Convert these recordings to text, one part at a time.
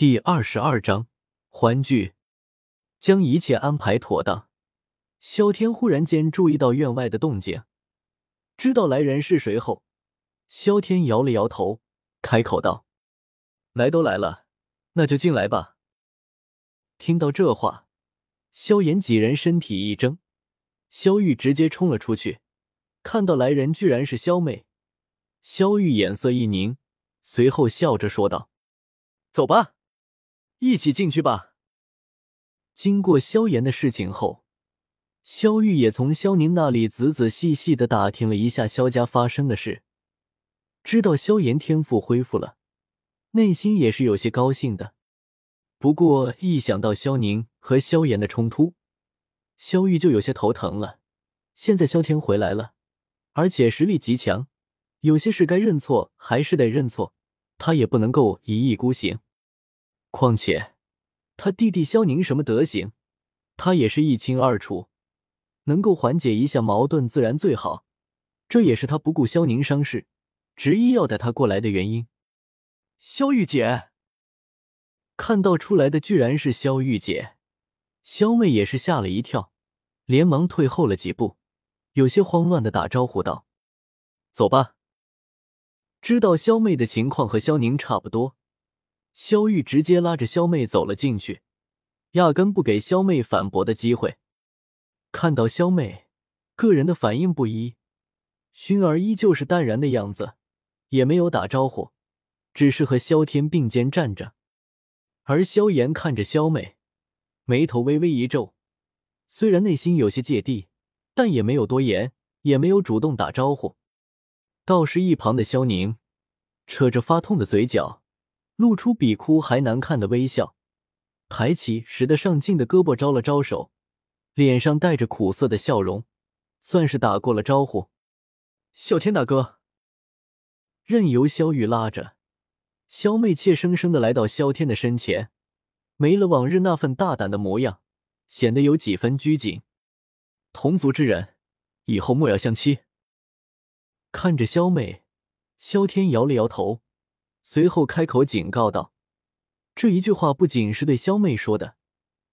第二十二章欢聚。将一切安排妥当，萧天忽然间注意到院外的动静，知道来人是谁后，萧天摇了摇头，开口道：“来都来了，那就进来吧。”听到这话，萧炎几人身体一怔，萧玉直接冲了出去，看到来人居然是萧妹，萧玉眼色一凝，随后笑着说道：“走吧，一起进去吧。”经过萧炎的事情后，萧玉也从萧宁那里仔仔细细的打听了一下萧家发生的事，知道萧炎天赋恢复了，内心也是有些高兴的。不过一想到萧宁和萧炎的冲突，萧玉就有些头疼了。现在萧天回来了，而且实力极强，有些事该认错还是得认错，他也不能够一意孤行。况且。他弟弟萧宁什么德行，他也是一清二楚，能够缓解一下矛盾自然最好。这也是他不顾萧宁伤势，执意要带他过来的原因。萧玉姐看到出来的居然是萧玉姐，萧妹也是吓了一跳，连忙退后了几步，有些慌乱的打招呼道：“走吧。”知道萧妹的情况和萧宁差不多。萧玉直接拉着萧妹走了进去，压根不给萧妹反驳的机会。看到萧妹，个人的反应不一，薰儿依旧是淡然的样子，也没有打招呼，只是和萧天并肩站着。而萧炎看着萧妹，眉头微微一皱，虽然内心有些芥蒂，但也没有多言，也没有主动打招呼。倒是一旁的萧宁，扯着发痛的嘴角。露出比哭还难看的微笑，抬起使得上劲的胳膊招了招手，脸上带着苦涩的笑容，算是打过了招呼。啸天大哥，任由萧玉拉着，萧妹怯生生的来到萧天的身前，没了往日那份大胆的模样，显得有几分拘谨。同族之人，以后莫要相欺。看着萧妹，萧天摇了摇头。随后开口警告道：“这一句话不仅是对萧妹说的，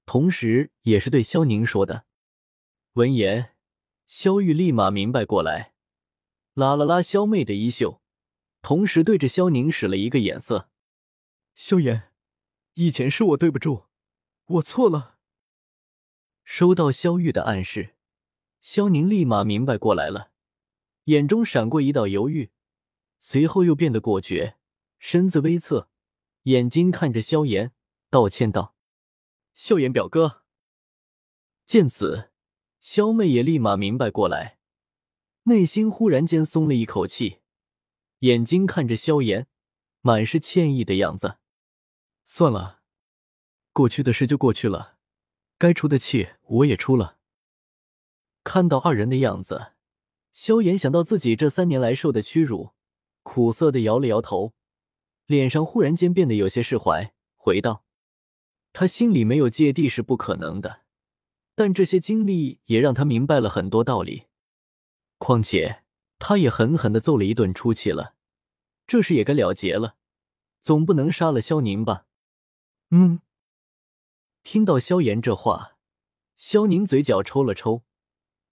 同时也是对萧宁说的。”闻言，萧玉立马明白过来，拉了拉萧妹的衣袖，同时对着萧宁使了一个眼色：“萧炎，以前是我对不住，我错了。”收到萧玉的暗示，萧宁立马明白过来了，眼中闪过一道犹豫，随后又变得果决。身子微侧，眼睛看着萧炎，道歉道：“萧炎表哥。”见此，萧妹也立马明白过来，内心忽然间松了一口气，眼睛看着萧炎，满是歉意的样子。算了，过去的事就过去了，该出的气我也出了。看到二人的样子，萧炎想到自己这三年来受的屈辱，苦涩的摇了摇头。脸上忽然间变得有些释怀，回道：“他心里没有芥蒂是不可能的，但这些经历也让他明白了很多道理。况且他也狠狠的揍了一顿出气了，这事也该了结了，总不能杀了萧宁吧？”嗯。听到萧炎这话，萧宁嘴角抽了抽，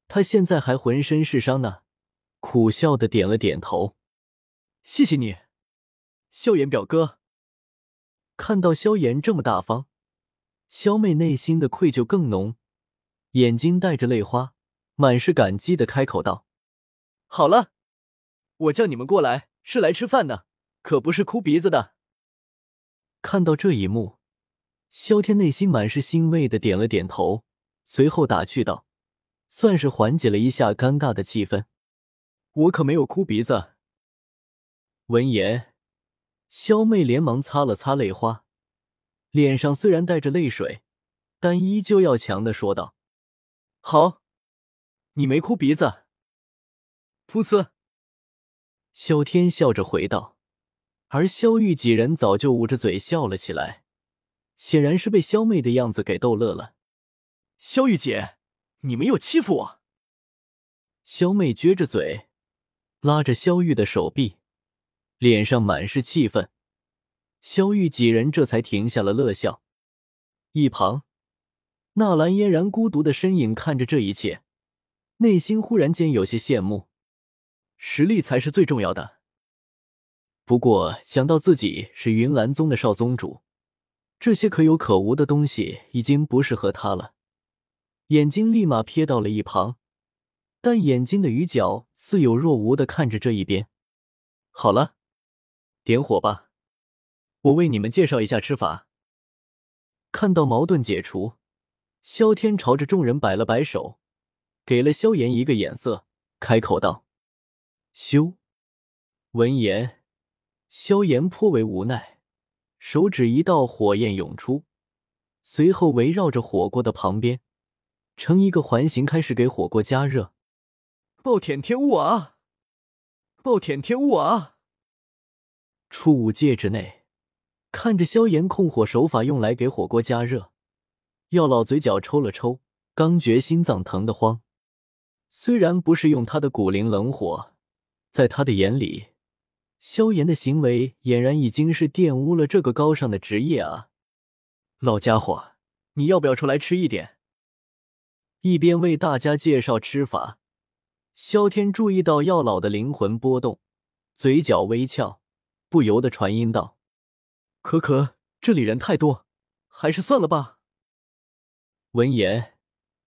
他现在还浑身是伤呢，苦笑的点了点头：“谢谢你。”萧炎表哥看到萧炎这么大方，萧妹内心的愧疚更浓，眼睛带着泪花，满是感激的开口道：“好了，我叫你们过来是来吃饭的，可不是哭鼻子的。”看到这一幕，萧天内心满是欣慰的点了点头，随后打趣道：“算是缓解了一下尴尬的气氛，我可没有哭鼻子。”闻言。萧妹连忙擦了擦泪花，脸上虽然带着泪水，但依旧要强的说道：“好，你没哭鼻子。”噗呲，萧天笑着回道，而萧玉几人早就捂着嘴笑了起来，显然是被萧妹的样子给逗乐了。萧玉姐，你没有欺负我。萧妹撅着嘴，拉着萧玉的手臂。脸上满是气愤，萧玉几人这才停下了乐笑。一旁，纳兰嫣然孤独的身影看着这一切，内心忽然间有些羡慕。实力才是最重要的。不过想到自己是云岚宗的少宗主，这些可有可无的东西已经不适合他了。眼睛立马瞥到了一旁，但眼睛的余角似有若无的看着这一边。好了，点火吧，我为你们介绍一下吃法。看到矛盾解除，萧天朝着众人摆了摆手，给了萧炎一个眼色，开口道：“修。”闻言，萧炎颇为无奈，手指一道火焰涌出，随后围绕着火锅的旁边。成一个环形，开始给火锅加热。暴殄天物啊！暴殄天物啊！初五戒指内，看着萧炎控火手法用来给火锅加热，药老嘴角抽了抽，刚觉心脏疼得慌。虽然不是用他的骨灵冷火，在他的眼里，萧炎的行为俨然已经是玷污了这个高尚的职业啊！老家伙，你要不要出来吃一点？一边为大家介绍吃法，萧天注意到药老的灵魂波动，嘴角微翘，不由得传音道：“可可，这里人太多，还是算了吧。”闻言，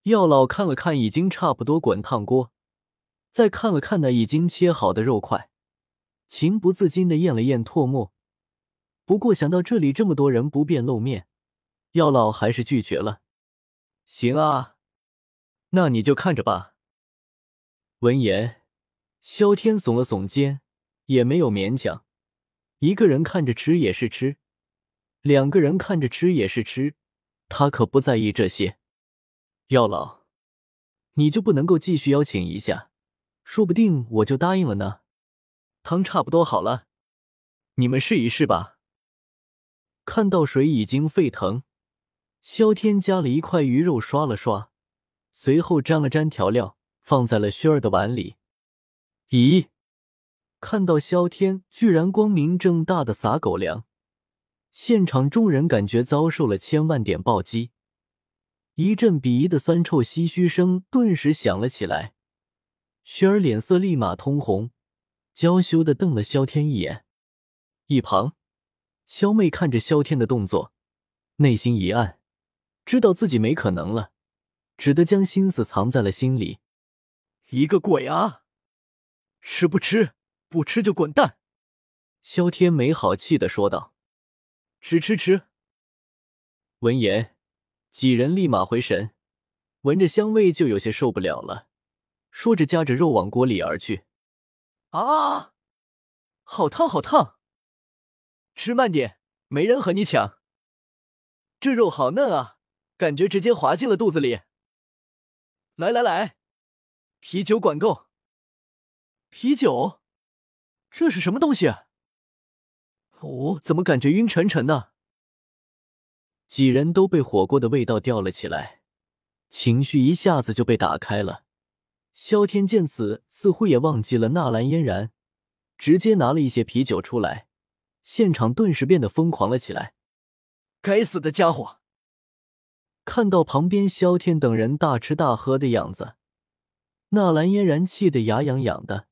药老看了看已经差不多滚烫锅，再看了看那已经切好的肉块，情不自禁的咽了咽唾沫。不过想到这里这么多人不便露面，药老还是拒绝了。行啊。那你就看着吧。闻言，萧天耸了耸肩，也没有勉强。一个人看着吃也是吃，两个人看着吃也是吃，他可不在意这些。药老，你就不能够继续邀请一下？说不定我就答应了呢。汤差不多好了，你们试一试吧。看到水已经沸腾，萧天夹了一块鱼肉刷了刷。随后沾了沾调料，放在了轩儿的碗里。咦，看到萧天居然光明正大的撒狗粮，现场众人感觉遭受了千万点暴击，一阵鄙夷的酸臭唏嘘声顿时响了起来。轩儿脸色立马通红，娇羞的瞪了萧天一眼。一旁，萧妹看着萧天的动作，内心一暗，知道自己没可能了。只得将心思藏在了心里。一个鬼啊！吃不吃？不吃就滚蛋！萧天没好气的说道。吃吃吃！闻言，几人立马回神，闻着香味就有些受不了了，说着夹着肉往锅里而去。啊！好烫，好烫！吃慢点，没人和你抢。这肉好嫩啊，感觉直接滑进了肚子里。来来来，啤酒管够。啤酒，这是什么东西？哦，怎么感觉晕沉沉的？几人都被火锅的味道吊了起来，情绪一下子就被打开了。萧天见此，似乎也忘记了纳兰嫣然，直接拿了一些啤酒出来，现场顿时变得疯狂了起来。该死的家伙！看到旁边萧天等人大吃大喝的样子，纳兰嫣然气得牙痒痒的，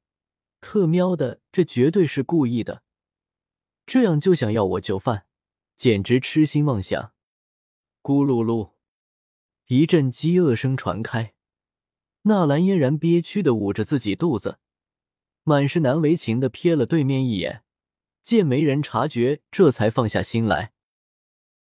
特喵的，这绝对是故意的，这样就想要我就范，简直痴心妄想！咕噜噜，一阵饥饿声传开，纳兰嫣然憋屈的捂着自己肚子，满是难为情的瞥了对面一眼，见没人察觉，这才放下心来。